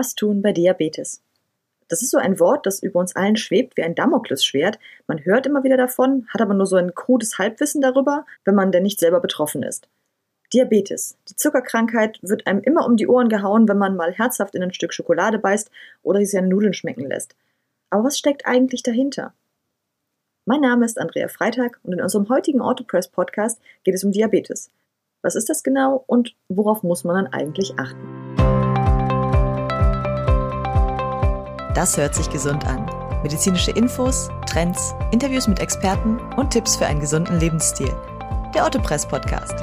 Was tun bei Diabetes? Das ist so ein Wort, das über uns allen schwebt wie ein Damoklesschwert. Man hört immer wieder davon, hat aber nur so ein krudes Halbwissen darüber, wenn man denn nicht selber betroffen ist. Diabetes. Die Zuckerkrankheit wird einem immer um die Ohren gehauen, wenn man mal herzhaft in ein Stück Schokolade beißt oder sich seine Nudeln schmecken lässt. Aber was steckt eigentlich dahinter? Mein Name ist Andrea Freitag und in unserem heutigen Autopress Podcast geht es um Diabetes. Was ist das genau und worauf muss man dann eigentlich achten? Das hört sich gesund an. Medizinische Infos, Trends, Interviews mit Experten und Tipps für einen gesunden Lebensstil. Der Autopress Podcast.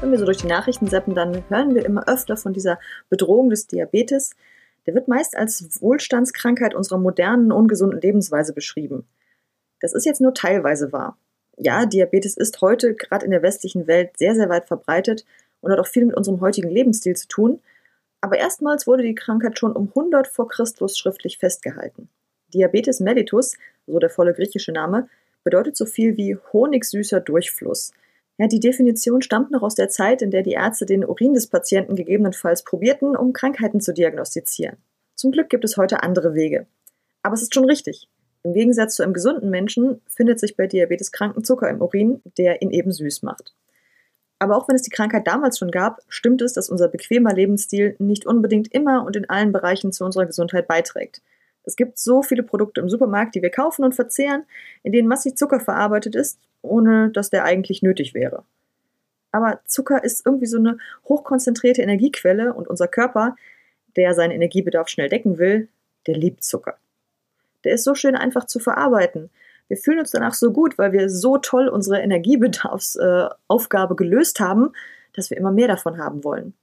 Wenn wir so durch die Nachrichten seppen, dann hören wir immer öfter von dieser Bedrohung des Diabetes. Der wird meist als Wohlstandskrankheit unserer modernen, ungesunden Lebensweise beschrieben. Das ist jetzt nur teilweise wahr. Ja, Diabetes ist heute gerade in der westlichen Welt sehr, sehr weit verbreitet und hat auch viel mit unserem heutigen Lebensstil zu tun. Aber erstmals wurde die Krankheit schon um 100 vor Christus schriftlich festgehalten. Diabetes mellitus, so der volle griechische Name, bedeutet so viel wie honigsüßer Durchfluss. Ja, die Definition stammt noch aus der Zeit, in der die Ärzte den Urin des Patienten gegebenenfalls probierten, um Krankheiten zu diagnostizieren. Zum Glück gibt es heute andere Wege. Aber es ist schon richtig. Im Gegensatz zu einem gesunden Menschen findet sich bei Diabeteskranken Zucker im Urin, der ihn eben süß macht. Aber auch wenn es die Krankheit damals schon gab, stimmt es, dass unser bequemer Lebensstil nicht unbedingt immer und in allen Bereichen zu unserer Gesundheit beiträgt. Es gibt so viele Produkte im Supermarkt, die wir kaufen und verzehren, in denen massig Zucker verarbeitet ist, ohne dass der eigentlich nötig wäre. Aber Zucker ist irgendwie so eine hochkonzentrierte Energiequelle und unser Körper, der seinen Energiebedarf schnell decken will, der liebt Zucker. Der ist so schön einfach zu verarbeiten wir fühlen uns danach so gut, weil wir so toll unsere Energiebedarfsaufgabe äh, gelöst haben, dass wir immer mehr davon haben wollen.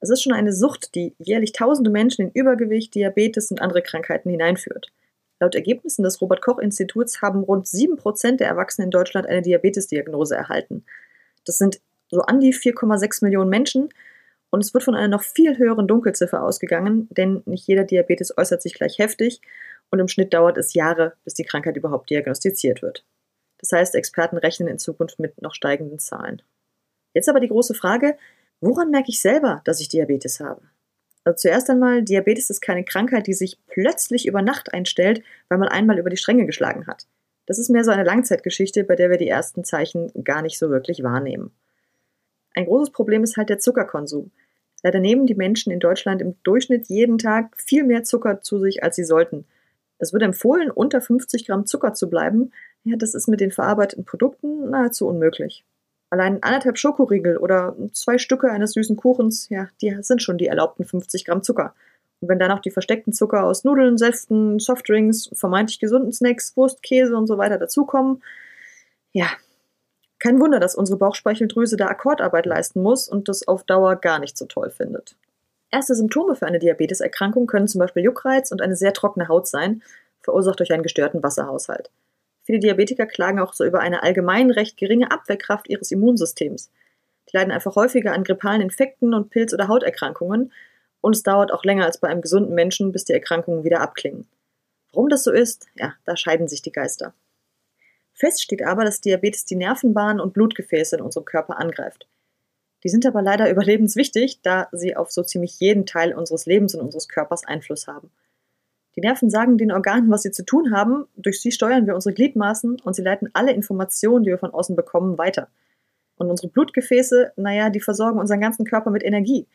Es ist schon eine Sucht, die jährlich tausende Menschen in Übergewicht, Diabetes und andere Krankheiten hineinführt. Laut Ergebnissen des Robert Koch Instituts haben rund 7% der Erwachsenen in Deutschland eine Diabetesdiagnose erhalten. Das sind so an die 4,6 Millionen Menschen und es wird von einer noch viel höheren Dunkelziffer ausgegangen, denn nicht jeder Diabetes äußert sich gleich heftig und im Schnitt dauert es Jahre, bis die Krankheit überhaupt diagnostiziert wird. Das heißt, Experten rechnen in Zukunft mit noch steigenden Zahlen. Jetzt aber die große Frage, woran merke ich selber, dass ich Diabetes habe? Also zuerst einmal, Diabetes ist keine Krankheit, die sich plötzlich über Nacht einstellt, weil man einmal über die Stränge geschlagen hat. Das ist mehr so eine Langzeitgeschichte, bei der wir die ersten Zeichen gar nicht so wirklich wahrnehmen. Ein großes Problem ist halt der Zuckerkonsum. Leider nehmen die Menschen in Deutschland im Durchschnitt jeden Tag viel mehr Zucker zu sich, als sie sollten. Es wird empfohlen, unter 50 Gramm Zucker zu bleiben. Ja, das ist mit den verarbeiteten Produkten nahezu unmöglich. Allein anderthalb Schokoriegel oder zwei Stücke eines süßen Kuchens, ja, die sind schon die erlaubten 50 Gramm Zucker. Und wenn dann noch die versteckten Zucker aus Nudeln, Säften, Softdrinks, vermeintlich gesunden Snacks, Wurst, Käse und so weiter dazukommen, ja, kein Wunder, dass unsere Bauchspeicheldrüse da Akkordarbeit leisten muss und das auf Dauer gar nicht so toll findet. Erste Symptome für eine Diabeteserkrankung können zum Beispiel Juckreiz und eine sehr trockene Haut sein, verursacht durch einen gestörten Wasserhaushalt. Viele Diabetiker klagen auch so über eine allgemein recht geringe Abwehrkraft ihres Immunsystems. Die leiden einfach häufiger an grippalen Infekten und Pilz- oder Hauterkrankungen und es dauert auch länger als bei einem gesunden Menschen, bis die Erkrankungen wieder abklingen. Warum das so ist, ja, da scheiden sich die Geister. Fest steht aber, dass Diabetes die Nervenbahnen und Blutgefäße in unserem Körper angreift. Die sind aber leider überlebenswichtig, da sie auf so ziemlich jeden Teil unseres Lebens und unseres Körpers Einfluss haben. Die Nerven sagen den Organen, was sie zu tun haben, durch sie steuern wir unsere Gliedmaßen und sie leiten alle Informationen, die wir von außen bekommen, weiter. Und unsere Blutgefäße, naja, die versorgen unseren ganzen Körper mit Energie.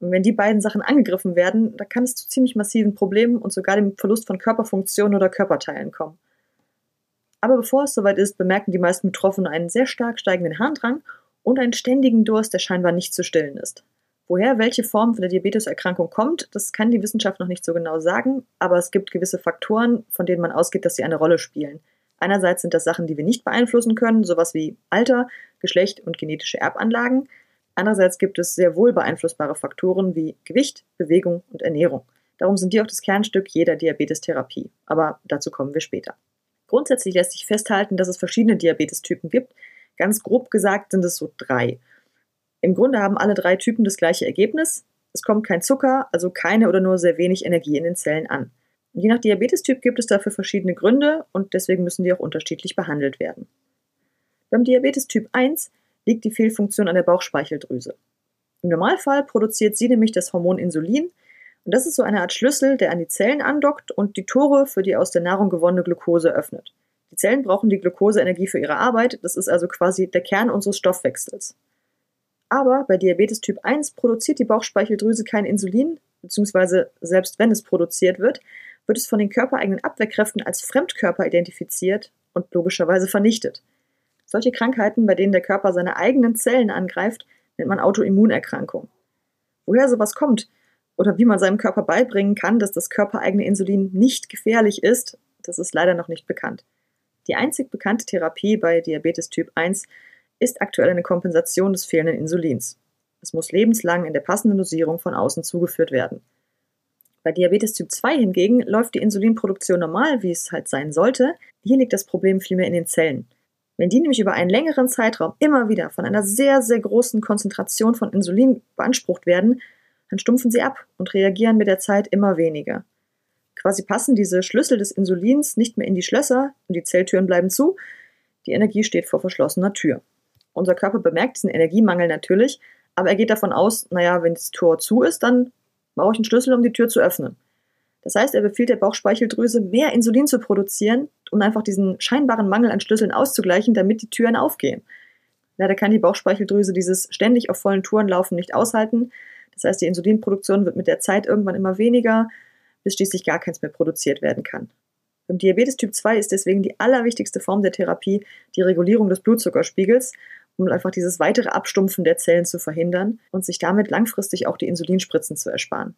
Und wenn die beiden Sachen angegriffen werden, da kann es zu ziemlich massiven Problemen und sogar dem Verlust von Körperfunktionen oder Körperteilen kommen. Aber bevor es soweit ist, bemerken die meisten Betroffenen einen sehr stark steigenden Harndrang und einen ständigen Durst, der scheinbar nicht zu stillen ist. Woher welche Form von der Diabeteserkrankung kommt, das kann die Wissenschaft noch nicht so genau sagen, aber es gibt gewisse Faktoren, von denen man ausgeht, dass sie eine Rolle spielen. Einerseits sind das Sachen, die wir nicht beeinflussen können, sowas wie Alter, Geschlecht und genetische Erbanlagen. Andererseits gibt es sehr wohl beeinflussbare Faktoren wie Gewicht, Bewegung und Ernährung. Darum sind die auch das Kernstück jeder Diabetestherapie. Aber dazu kommen wir später. Grundsätzlich lässt sich festhalten, dass es verschiedene Diabetestypen gibt, Ganz grob gesagt sind es so drei. Im Grunde haben alle drei Typen das gleiche Ergebnis. Es kommt kein Zucker, also keine oder nur sehr wenig Energie in den Zellen an. Je nach Diabetestyp gibt es dafür verschiedene Gründe und deswegen müssen die auch unterschiedlich behandelt werden. Beim Diabetes Typ 1 liegt die Fehlfunktion an der Bauchspeicheldrüse. Im Normalfall produziert sie nämlich das Hormon Insulin und das ist so eine Art Schlüssel, der an die Zellen andockt und die Tore für die aus der Nahrung gewonnene Glucose öffnet. Zellen brauchen die Glukoseenergie für ihre Arbeit, das ist also quasi der Kern unseres Stoffwechsels. Aber bei Diabetes Typ 1 produziert die Bauchspeicheldrüse kein Insulin, beziehungsweise selbst wenn es produziert wird, wird es von den körpereigenen Abwehrkräften als Fremdkörper identifiziert und logischerweise vernichtet. Solche Krankheiten, bei denen der Körper seine eigenen Zellen angreift, nennt man Autoimmunerkrankung. Woher sowas kommt oder wie man seinem Körper beibringen kann, dass das körpereigene Insulin nicht gefährlich ist, das ist leider noch nicht bekannt. Die einzig bekannte Therapie bei Diabetes Typ 1 ist aktuell eine Kompensation des fehlenden Insulins. Es muss lebenslang in der passenden Dosierung von außen zugeführt werden. Bei Diabetes Typ 2 hingegen läuft die Insulinproduktion normal, wie es halt sein sollte. Hier liegt das Problem vielmehr in den Zellen. Wenn die nämlich über einen längeren Zeitraum immer wieder von einer sehr, sehr großen Konzentration von Insulin beansprucht werden, dann stumpfen sie ab und reagieren mit der Zeit immer weniger. Quasi passen diese Schlüssel des Insulins nicht mehr in die Schlösser und die Zelltüren bleiben zu. Die Energie steht vor verschlossener Tür. Unser Körper bemerkt diesen Energiemangel natürlich, aber er geht davon aus, naja, wenn das Tor zu ist, dann brauche ich einen Schlüssel, um die Tür zu öffnen. Das heißt, er befiehlt der Bauchspeicheldrüse, mehr Insulin zu produzieren, um einfach diesen scheinbaren Mangel an Schlüsseln auszugleichen, damit die Türen aufgehen. Leider kann die Bauchspeicheldrüse dieses ständig auf vollen Touren laufen nicht aushalten. Das heißt, die Insulinproduktion wird mit der Zeit irgendwann immer weniger, bis schließlich gar keins mehr produziert werden kann. Beim Diabetes Typ 2 ist deswegen die allerwichtigste Form der Therapie die Regulierung des Blutzuckerspiegels um einfach dieses weitere Abstumpfen der Zellen zu verhindern und sich damit langfristig auch die Insulinspritzen zu ersparen.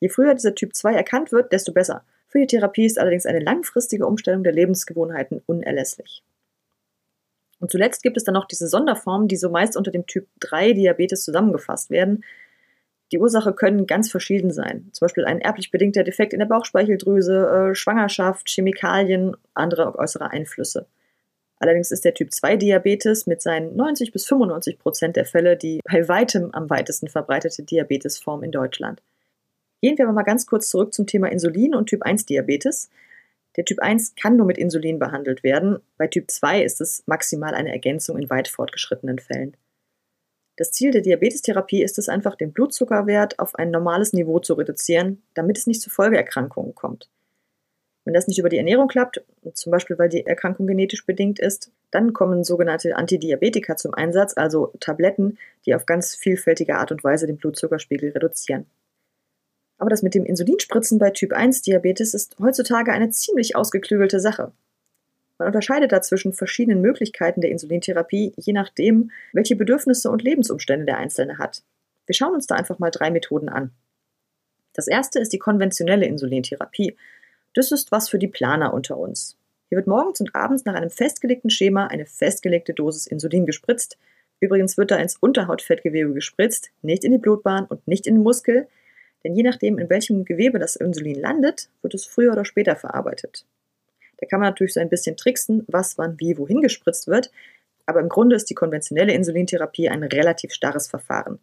Je früher dieser Typ 2 erkannt wird, desto besser. Für die Therapie ist allerdings eine langfristige Umstellung der Lebensgewohnheiten unerlässlich. Und zuletzt gibt es dann noch diese Sonderformen, die so meist unter dem Typ 3 Diabetes zusammengefasst werden. Die Ursache können ganz verschieden sein. Zum Beispiel ein erblich bedingter Defekt in der Bauchspeicheldrüse, äh, Schwangerschaft, Chemikalien, andere äußere Einflüsse. Allerdings ist der Typ 2 Diabetes mit seinen 90 bis 95 Prozent der Fälle die bei weitem am weitesten verbreitete Diabetesform in Deutschland. Gehen wir aber mal ganz kurz zurück zum Thema Insulin und Typ 1 Diabetes. Der Typ 1 kann nur mit Insulin behandelt werden. Bei Typ 2 ist es maximal eine Ergänzung in weit fortgeschrittenen Fällen. Das Ziel der Diabetestherapie ist es einfach, den Blutzuckerwert auf ein normales Niveau zu reduzieren, damit es nicht zu Folgeerkrankungen kommt. Wenn das nicht über die Ernährung klappt, zum Beispiel weil die Erkrankung genetisch bedingt ist, dann kommen sogenannte Antidiabetika zum Einsatz, also Tabletten, die auf ganz vielfältige Art und Weise den Blutzuckerspiegel reduzieren. Aber das mit dem Insulinspritzen bei Typ 1 Diabetes ist heutzutage eine ziemlich ausgeklügelte Sache. Man unterscheidet da zwischen verschiedenen Möglichkeiten der Insulintherapie, je nachdem, welche Bedürfnisse und Lebensumstände der Einzelne hat. Wir schauen uns da einfach mal drei Methoden an. Das erste ist die konventionelle Insulintherapie, das ist was für die Planer unter uns. Hier wird morgens und abends nach einem festgelegten Schema eine festgelegte Dosis Insulin gespritzt. Übrigens wird da ins Unterhautfettgewebe gespritzt, nicht in die Blutbahn und nicht in den Muskel, denn je nachdem, in welchem Gewebe das Insulin landet, wird es früher oder später verarbeitet. Da kann man natürlich so ein bisschen tricksen, was wann wie wohin gespritzt wird, aber im Grunde ist die konventionelle Insulintherapie ein relativ starres Verfahren.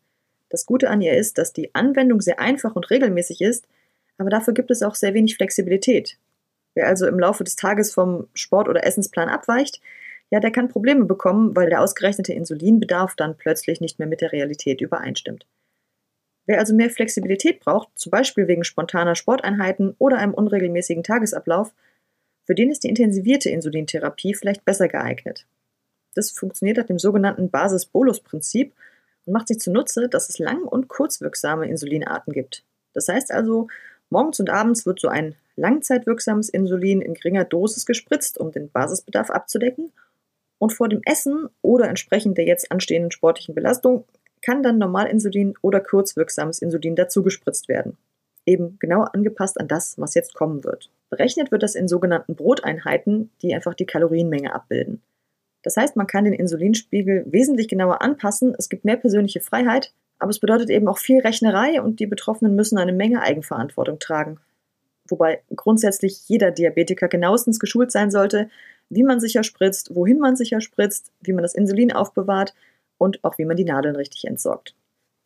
Das Gute an ihr ist, dass die Anwendung sehr einfach und regelmäßig ist aber dafür gibt es auch sehr wenig Flexibilität. Wer also im Laufe des Tages vom Sport- oder Essensplan abweicht, ja, der kann Probleme bekommen, weil der ausgerechnete Insulinbedarf dann plötzlich nicht mehr mit der Realität übereinstimmt. Wer also mehr Flexibilität braucht, zum Beispiel wegen spontaner Sporteinheiten oder einem unregelmäßigen Tagesablauf, für den ist die intensivierte Insulintherapie vielleicht besser geeignet. Das funktioniert nach dem sogenannten Basis-Bolus-Prinzip und macht sich zunutze, dass es lang- und kurzwirksame Insulinarten gibt. Das heißt also, Morgens und abends wird so ein langzeitwirksames Insulin in geringer Dosis gespritzt, um den Basisbedarf abzudecken. Und vor dem Essen oder entsprechend der jetzt anstehenden sportlichen Belastung kann dann Normalinsulin oder kurzwirksames Insulin dazu gespritzt werden. Eben genau angepasst an das, was jetzt kommen wird. Berechnet wird das in sogenannten Broteinheiten, die einfach die Kalorienmenge abbilden. Das heißt, man kann den Insulinspiegel wesentlich genauer anpassen, es gibt mehr persönliche Freiheit, aber es bedeutet eben auch viel Rechnerei und die Betroffenen müssen eine Menge Eigenverantwortung tragen. Wobei grundsätzlich jeder Diabetiker genauestens geschult sein sollte, wie man sicher spritzt, wohin man sicher spritzt, wie man das Insulin aufbewahrt und auch wie man die Nadeln richtig entsorgt.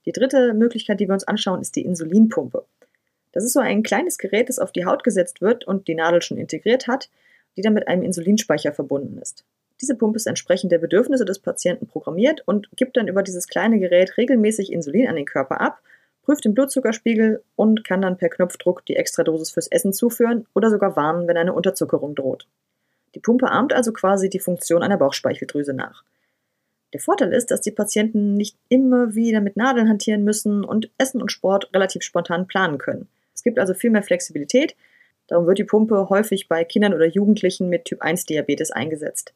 Die dritte Möglichkeit, die wir uns anschauen, ist die Insulinpumpe. Das ist so ein kleines Gerät, das auf die Haut gesetzt wird und die Nadel schon integriert hat, die dann mit einem Insulinspeicher verbunden ist. Diese Pumpe ist entsprechend der Bedürfnisse des Patienten programmiert und gibt dann über dieses kleine Gerät regelmäßig Insulin an den Körper ab, prüft den Blutzuckerspiegel und kann dann per Knopfdruck die Extradosis fürs Essen zuführen oder sogar warnen, wenn eine Unterzuckerung droht. Die Pumpe ahmt also quasi die Funktion einer Bauchspeicheldrüse nach. Der Vorteil ist, dass die Patienten nicht immer wieder mit Nadeln hantieren müssen und Essen und Sport relativ spontan planen können. Es gibt also viel mehr Flexibilität, darum wird die Pumpe häufig bei Kindern oder Jugendlichen mit Typ-1-Diabetes eingesetzt.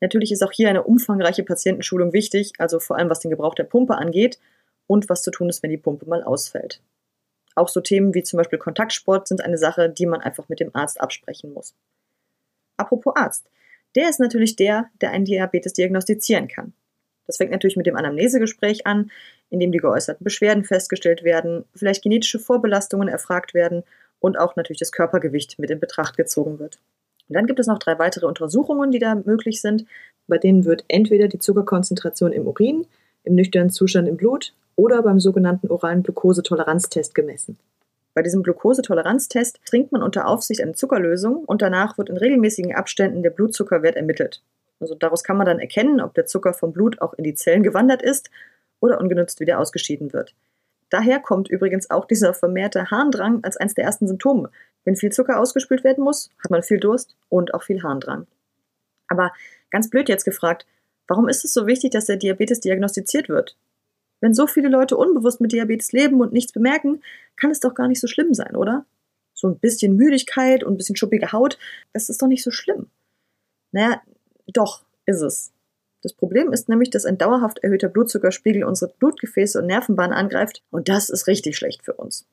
Natürlich ist auch hier eine umfangreiche Patientenschulung wichtig, also vor allem was den Gebrauch der Pumpe angeht und was zu tun ist, wenn die Pumpe mal ausfällt. Auch so Themen wie zum Beispiel Kontaktsport sind eine Sache, die man einfach mit dem Arzt absprechen muss. Apropos Arzt. Der ist natürlich der, der einen Diabetes diagnostizieren kann. Das fängt natürlich mit dem Anamnesegespräch an, in dem die geäußerten Beschwerden festgestellt werden, vielleicht genetische Vorbelastungen erfragt werden und auch natürlich das Körpergewicht mit in Betracht gezogen wird. Und dann gibt es noch drei weitere Untersuchungen, die da möglich sind. Bei denen wird entweder die Zuckerkonzentration im Urin, im nüchternen Zustand im Blut oder beim sogenannten oralen Glukosetoleranztest gemessen. Bei diesem Glukosetoleranztest trinkt man unter Aufsicht eine Zuckerlösung und danach wird in regelmäßigen Abständen der Blutzuckerwert ermittelt. Also daraus kann man dann erkennen, ob der Zucker vom Blut auch in die Zellen gewandert ist oder ungenutzt wieder ausgeschieden wird. Daher kommt übrigens auch dieser vermehrte Harndrang als eines der ersten Symptome. Wenn viel Zucker ausgespült werden muss, hat man viel Durst und auch viel Harndrang. Aber ganz blöd jetzt gefragt, warum ist es so wichtig, dass der Diabetes diagnostiziert wird? Wenn so viele Leute unbewusst mit Diabetes leben und nichts bemerken, kann es doch gar nicht so schlimm sein, oder? So ein bisschen Müdigkeit und ein bisschen schuppige Haut, das ist doch nicht so schlimm. Naja, doch, ist es. Das Problem ist nämlich, dass ein dauerhaft erhöhter Blutzuckerspiegel unsere Blutgefäße und Nervenbahnen angreift und das ist richtig schlecht für uns.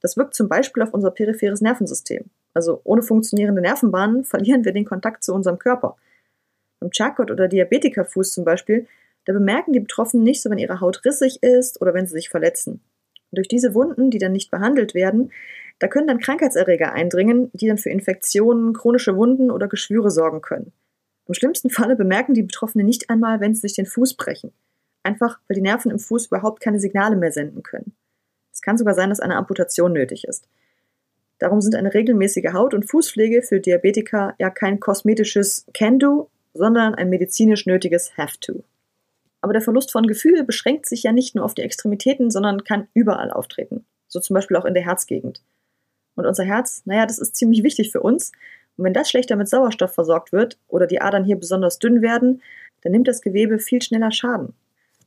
Das wirkt zum Beispiel auf unser peripheres Nervensystem. Also ohne funktionierende Nervenbahnen verlieren wir den Kontakt zu unserem Körper. Beim Charcot oder Diabetikerfuß zum Beispiel, da bemerken die Betroffenen nicht so, wenn ihre Haut rissig ist oder wenn sie sich verletzen. Und durch diese Wunden, die dann nicht behandelt werden, da können dann Krankheitserreger eindringen, die dann für Infektionen, chronische Wunden oder Geschwüre sorgen können. Im schlimmsten Falle bemerken die Betroffenen nicht einmal, wenn sie sich den Fuß brechen. Einfach, weil die Nerven im Fuß überhaupt keine Signale mehr senden können. Es kann sogar sein, dass eine Amputation nötig ist. Darum sind eine regelmäßige Haut- und Fußpflege für Diabetiker ja kein kosmetisches Can-Do, sondern ein medizinisch nötiges Have-To. Aber der Verlust von Gefühl beschränkt sich ja nicht nur auf die Extremitäten, sondern kann überall auftreten. So zum Beispiel auch in der Herzgegend. Und unser Herz, naja, das ist ziemlich wichtig für uns und wenn das schlechter mit Sauerstoff versorgt wird oder die Adern hier besonders dünn werden, dann nimmt das Gewebe viel schneller Schaden.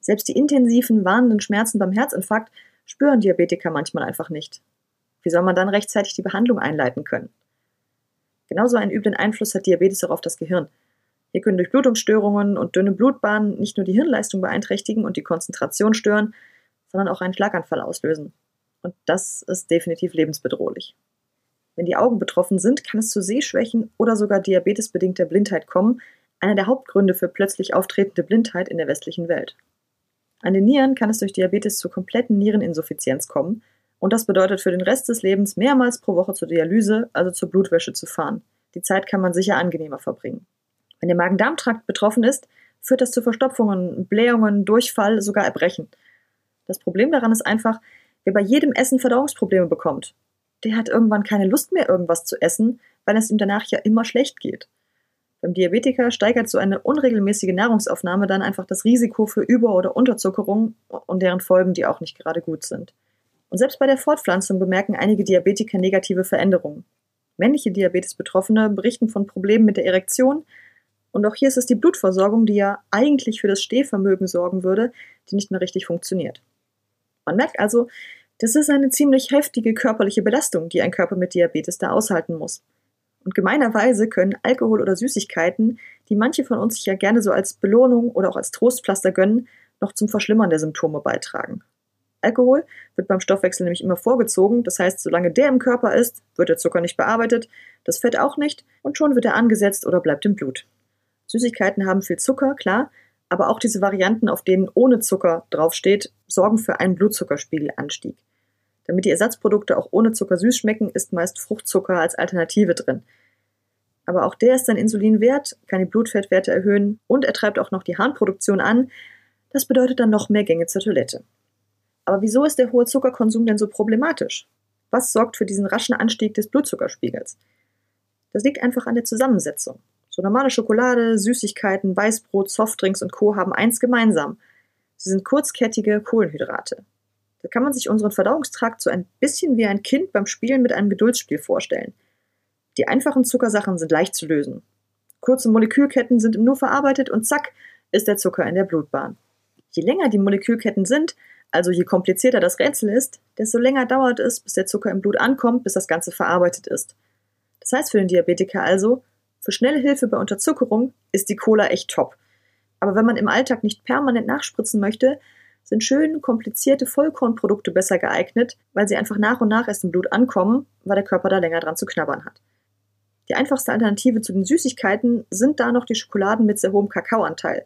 Selbst die intensiven, warnenden Schmerzen beim Herzinfarkt spüren Diabetiker manchmal einfach nicht. Wie soll man dann rechtzeitig die Behandlung einleiten können? Genauso einen üblen Einfluss hat Diabetes auch auf das Gehirn. Hier können Durchblutungsstörungen und dünne Blutbahnen nicht nur die Hirnleistung beeinträchtigen und die Konzentration stören, sondern auch einen Schlaganfall auslösen. Und das ist definitiv lebensbedrohlich. Wenn die Augen betroffen sind, kann es zu Sehschwächen oder sogar diabetesbedingter Blindheit kommen, einer der Hauptgründe für plötzlich auftretende Blindheit in der westlichen Welt. An den Nieren kann es durch Diabetes zu kompletten Niereninsuffizienz kommen und das bedeutet für den Rest des Lebens mehrmals pro Woche zur Dialyse, also zur Blutwäsche zu fahren. Die Zeit kann man sicher angenehmer verbringen. Wenn der Magen-Darm-Trakt betroffen ist, führt das zu Verstopfungen, Blähungen, Durchfall, sogar Erbrechen. Das Problem daran ist einfach, wer bei jedem Essen Verdauungsprobleme bekommt der hat irgendwann keine Lust mehr, irgendwas zu essen, weil es ihm danach ja immer schlecht geht. Beim Diabetiker steigert so eine unregelmäßige Nahrungsaufnahme dann einfach das Risiko für Über- oder Unterzuckerung und deren Folgen, die auch nicht gerade gut sind. Und selbst bei der Fortpflanzung bemerken einige Diabetiker negative Veränderungen. Männliche Diabetes-Betroffene berichten von Problemen mit der Erektion. Und auch hier ist es die Blutversorgung, die ja eigentlich für das Stehvermögen sorgen würde, die nicht mehr richtig funktioniert. Man merkt also, das ist eine ziemlich heftige körperliche Belastung, die ein Körper mit Diabetes da aushalten muss. Und gemeinerweise können Alkohol oder Süßigkeiten, die manche von uns sich ja gerne so als Belohnung oder auch als Trostpflaster gönnen, noch zum Verschlimmern der Symptome beitragen. Alkohol wird beim Stoffwechsel nämlich immer vorgezogen, das heißt, solange der im Körper ist, wird der Zucker nicht bearbeitet, das Fett auch nicht und schon wird er angesetzt oder bleibt im Blut. Süßigkeiten haben viel Zucker, klar, aber auch diese Varianten, auf denen ohne Zucker draufsteht, sorgen für einen Blutzuckerspiegelanstieg. Damit die Ersatzprodukte auch ohne Zucker süß schmecken, ist meist Fruchtzucker als Alternative drin. Aber auch der ist sein Insulin wert, kann die Blutfettwerte erhöhen und er treibt auch noch die Harnproduktion an. Das bedeutet dann noch mehr Gänge zur Toilette. Aber wieso ist der hohe Zuckerkonsum denn so problematisch? Was sorgt für diesen raschen Anstieg des Blutzuckerspiegels? Das liegt einfach an der Zusammensetzung. So normale Schokolade, Süßigkeiten, Weißbrot, Softdrinks und Co. haben eins gemeinsam. Sie sind kurzkettige Kohlenhydrate. Da kann man sich unseren Verdauungstrakt so ein bisschen wie ein Kind beim Spielen mit einem Geduldsspiel vorstellen. Die einfachen Zuckersachen sind leicht zu lösen. Kurze Molekülketten sind im Nu verarbeitet und zack, ist der Zucker in der Blutbahn. Je länger die Molekülketten sind, also je komplizierter das Rätsel ist, desto länger dauert es, bis der Zucker im Blut ankommt, bis das Ganze verarbeitet ist. Das heißt für den Diabetiker also, für schnelle Hilfe bei Unterzuckerung ist die Cola echt top. Aber wenn man im Alltag nicht permanent nachspritzen möchte, sind schön komplizierte Vollkornprodukte besser geeignet, weil sie einfach nach und nach erst im Blut ankommen, weil der Körper da länger dran zu knabbern hat. Die einfachste Alternative zu den Süßigkeiten sind da noch die Schokoladen mit sehr hohem Kakaoanteil.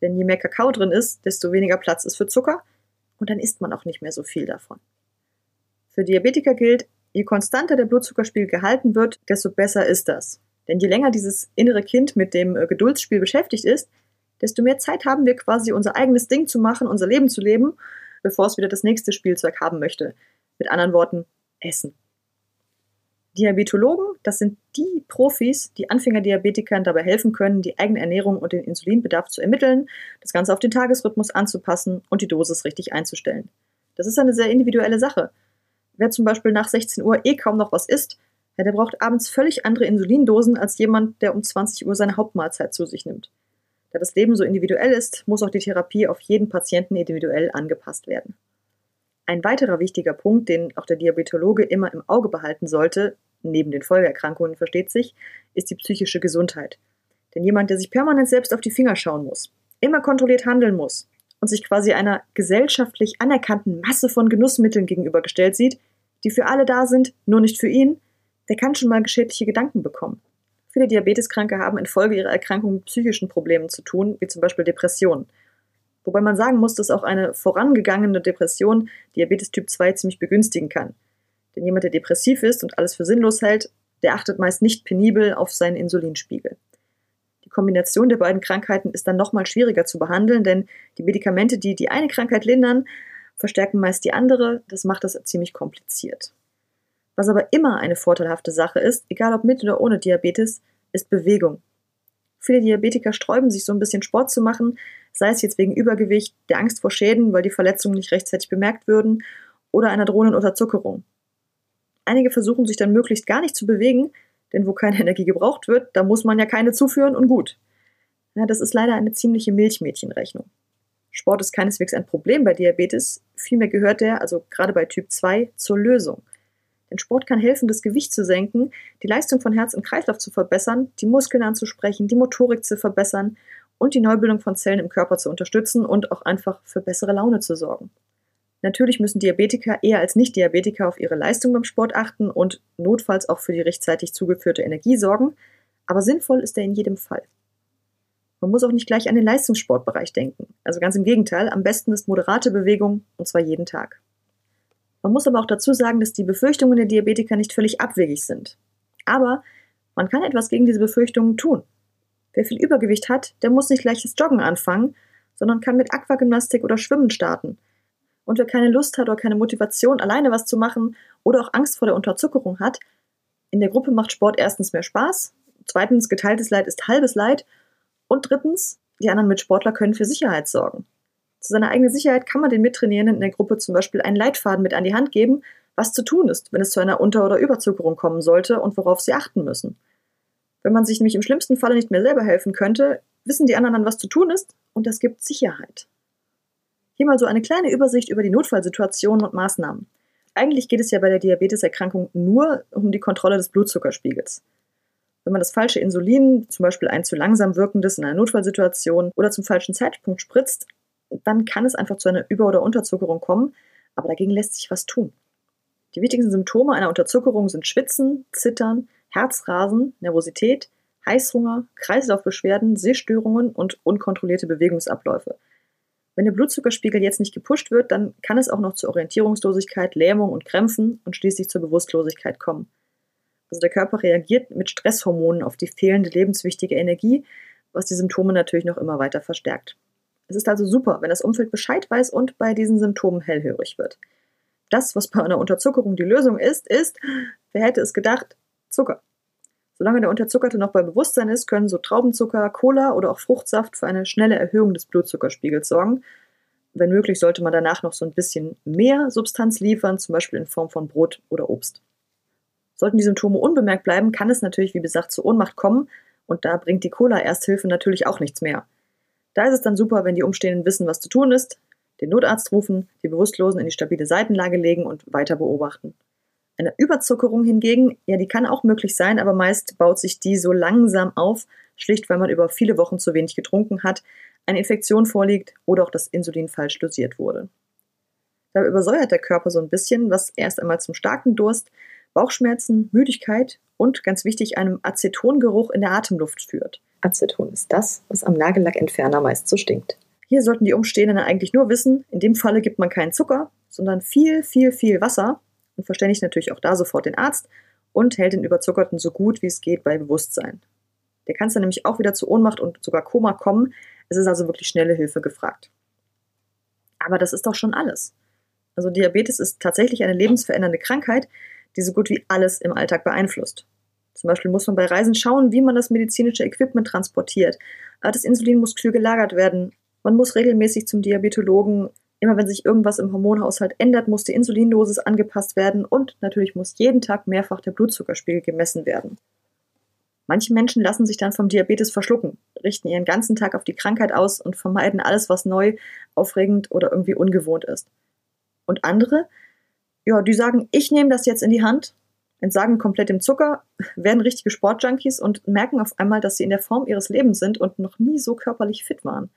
Denn je mehr Kakao drin ist, desto weniger Platz ist für Zucker und dann isst man auch nicht mehr so viel davon. Für Diabetiker gilt, je konstanter der Blutzuckerspiegel gehalten wird, desto besser ist das. Denn je länger dieses innere Kind mit dem äh, Geduldsspiel beschäftigt ist, desto mehr Zeit haben wir quasi unser eigenes Ding zu machen, unser Leben zu leben, bevor es wieder das nächste Spielzeug haben möchte. Mit anderen Worten, Essen. Diabetologen, das sind die Profis, die Anfängerdiabetikern dabei helfen können, die eigene Ernährung und den Insulinbedarf zu ermitteln, das Ganze auf den Tagesrhythmus anzupassen und die Dosis richtig einzustellen. Das ist eine sehr individuelle Sache. Wer zum Beispiel nach 16 Uhr eh kaum noch was isst, der braucht abends völlig andere Insulindosen als jemand, der um 20 Uhr seine Hauptmahlzeit zu sich nimmt. Da das Leben so individuell ist, muss auch die Therapie auf jeden Patienten individuell angepasst werden. Ein weiterer wichtiger Punkt, den auch der Diabetologe immer im Auge behalten sollte, neben den Folgeerkrankungen versteht sich, ist die psychische Gesundheit. Denn jemand, der sich permanent selbst auf die Finger schauen muss, immer kontrolliert handeln muss und sich quasi einer gesellschaftlich anerkannten Masse von Genussmitteln gegenübergestellt sieht, die für alle da sind, nur nicht für ihn, der kann schon mal geschädliche Gedanken bekommen. Viele Diabeteskranke haben infolge ihrer Erkrankung mit psychischen Problemen zu tun, wie zum Beispiel Depressionen. Wobei man sagen muss, dass auch eine vorangegangene Depression Diabetes Typ 2 ziemlich begünstigen kann. Denn jemand, der depressiv ist und alles für sinnlos hält, der achtet meist nicht penibel auf seinen Insulinspiegel. Die Kombination der beiden Krankheiten ist dann nochmal schwieriger zu behandeln, denn die Medikamente, die die eine Krankheit lindern, verstärken meist die andere. Das macht das ziemlich kompliziert. Was aber immer eine vorteilhafte Sache ist, egal ob mit oder ohne Diabetes, ist Bewegung. Viele Diabetiker sträuben sich so ein bisschen Sport zu machen, sei es jetzt wegen Übergewicht, der Angst vor Schäden, weil die Verletzungen nicht rechtzeitig bemerkt würden, oder einer drohenden Unterzuckerung. Einige versuchen sich dann möglichst gar nicht zu bewegen, denn wo keine Energie gebraucht wird, da muss man ja keine zuführen und gut. Ja, das ist leider eine ziemliche Milchmädchenrechnung. Sport ist keineswegs ein Problem bei Diabetes, vielmehr gehört er, also gerade bei Typ 2, zur Lösung. Denn Sport kann helfen, das Gewicht zu senken, die Leistung von Herz und Kreislauf zu verbessern, die Muskeln anzusprechen, die Motorik zu verbessern und die Neubildung von Zellen im Körper zu unterstützen und auch einfach für bessere Laune zu sorgen. Natürlich müssen Diabetiker eher als Nicht-Diabetiker auf ihre Leistung beim Sport achten und notfalls auch für die rechtzeitig zugeführte Energie sorgen, aber sinnvoll ist er in jedem Fall. Man muss auch nicht gleich an den Leistungssportbereich denken. Also ganz im Gegenteil, am besten ist moderate Bewegung und zwar jeden Tag. Man muss aber auch dazu sagen, dass die Befürchtungen der Diabetiker nicht völlig abwegig sind. Aber man kann etwas gegen diese Befürchtungen tun. Wer viel Übergewicht hat, der muss nicht gleich das Joggen anfangen, sondern kann mit Aquagymnastik oder Schwimmen starten. Und wer keine Lust hat oder keine Motivation, alleine was zu machen oder auch Angst vor der Unterzuckerung hat, in der Gruppe macht Sport erstens mehr Spaß, zweitens geteiltes Leid ist halbes Leid und drittens, die anderen Mitsportler können für Sicherheit sorgen. Zu seiner eigenen Sicherheit kann man den Mittrainierenden in der Gruppe zum Beispiel einen Leitfaden mit an die Hand geben, was zu tun ist, wenn es zu einer Unter- oder Überzuckerung kommen sollte und worauf sie achten müssen. Wenn man sich nämlich im schlimmsten Falle nicht mehr selber helfen könnte, wissen die anderen dann, was zu tun ist und das gibt Sicherheit. Hier mal so eine kleine Übersicht über die Notfallsituationen und Maßnahmen. Eigentlich geht es ja bei der Diabeteserkrankung nur um die Kontrolle des Blutzuckerspiegels. Wenn man das falsche Insulin, zum Beispiel ein zu langsam wirkendes in einer Notfallsituation oder zum falschen Zeitpunkt spritzt, dann kann es einfach zu einer Über- oder Unterzuckerung kommen, aber dagegen lässt sich was tun. Die wichtigsten Symptome einer Unterzuckerung sind Schwitzen, Zittern, Herzrasen, Nervosität, Heißhunger, Kreislaufbeschwerden, Sehstörungen und unkontrollierte Bewegungsabläufe. Wenn der Blutzuckerspiegel jetzt nicht gepusht wird, dann kann es auch noch zur Orientierungslosigkeit, Lähmung und Krämpfen und schließlich zur Bewusstlosigkeit kommen. Also der Körper reagiert mit Stresshormonen auf die fehlende lebenswichtige Energie, was die Symptome natürlich noch immer weiter verstärkt. Es ist also super, wenn das Umfeld Bescheid weiß und bei diesen Symptomen hellhörig wird. Das, was bei einer Unterzuckerung die Lösung ist, ist, wer hätte es gedacht, Zucker. Solange der Unterzuckerte noch bei Bewusstsein ist, können so Traubenzucker, Cola oder auch Fruchtsaft für eine schnelle Erhöhung des Blutzuckerspiegels sorgen. Wenn möglich, sollte man danach noch so ein bisschen mehr Substanz liefern, zum Beispiel in Form von Brot oder Obst. Sollten die Symptome unbemerkt bleiben, kann es natürlich, wie gesagt, zur Ohnmacht kommen und da bringt die Cola-Ersthilfe natürlich auch nichts mehr. Da ist es dann super, wenn die Umstehenden wissen, was zu tun ist, den Notarzt rufen, die Bewusstlosen in die stabile Seitenlage legen und weiter beobachten. Eine Überzuckerung hingegen, ja, die kann auch möglich sein, aber meist baut sich die so langsam auf, schlicht weil man über viele Wochen zu wenig getrunken hat, eine Infektion vorliegt oder auch das Insulin falsch dosiert wurde. Dabei übersäuert der Körper so ein bisschen, was erst einmal zum starken Durst, Bauchschmerzen, Müdigkeit und ganz wichtig einem Acetongeruch in der Atemluft führt. Aceton ist das, was am Nagellackentferner meist so stinkt. Hier sollten die Umstehenden eigentlich nur wissen, in dem Falle gibt man keinen Zucker, sondern viel, viel, viel Wasser und verständigt natürlich auch da sofort den Arzt und hält den Überzuckerten so gut wie es geht bei Bewusstsein. Der kann es dann nämlich auch wieder zu Ohnmacht und sogar Koma kommen. Es ist also wirklich schnelle Hilfe gefragt. Aber das ist doch schon alles. Also Diabetes ist tatsächlich eine lebensverändernde Krankheit, die so gut wie alles im Alltag beeinflusst. Zum Beispiel muss man bei Reisen schauen, wie man das medizinische Equipment transportiert. Das Insulin muss kühl gelagert werden. Man muss regelmäßig zum Diabetologen. Immer wenn sich irgendwas im Hormonhaushalt ändert, muss die Insulindosis angepasst werden und natürlich muss jeden Tag mehrfach der Blutzuckerspiegel gemessen werden. Manche Menschen lassen sich dann vom Diabetes verschlucken, richten ihren ganzen Tag auf die Krankheit aus und vermeiden alles, was neu, aufregend oder irgendwie ungewohnt ist. Und andere, ja, die sagen, ich nehme das jetzt in die Hand entsagen komplett dem Zucker, werden richtige Sportjunkies und merken auf einmal, dass sie in der Form ihres Lebens sind und noch nie so körperlich fit waren.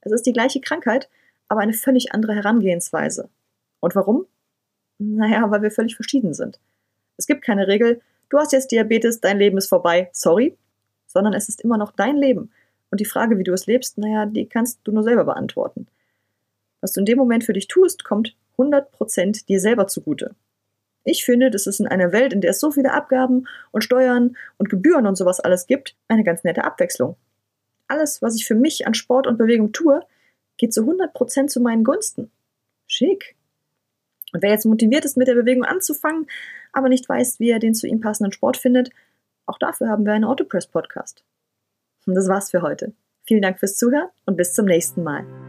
Es ist die gleiche Krankheit, aber eine völlig andere Herangehensweise. Und warum? Naja, weil wir völlig verschieden sind. Es gibt keine Regel, du hast jetzt Diabetes, dein Leben ist vorbei, sorry, sondern es ist immer noch dein Leben. Und die Frage, wie du es lebst, naja, die kannst du nur selber beantworten. Was du in dem Moment für dich tust, kommt 100% dir selber zugute. Ich finde, das ist in einer Welt, in der es so viele Abgaben und Steuern und Gebühren und sowas alles gibt, eine ganz nette Abwechslung. Alles, was ich für mich an Sport und Bewegung tue, geht zu 100% zu meinen Gunsten. Schick. Und wer jetzt motiviert ist, mit der Bewegung anzufangen, aber nicht weiß, wie er den zu ihm passenden Sport findet, auch dafür haben wir einen Autopress-Podcast. Und das war's für heute. Vielen Dank fürs Zuhören und bis zum nächsten Mal.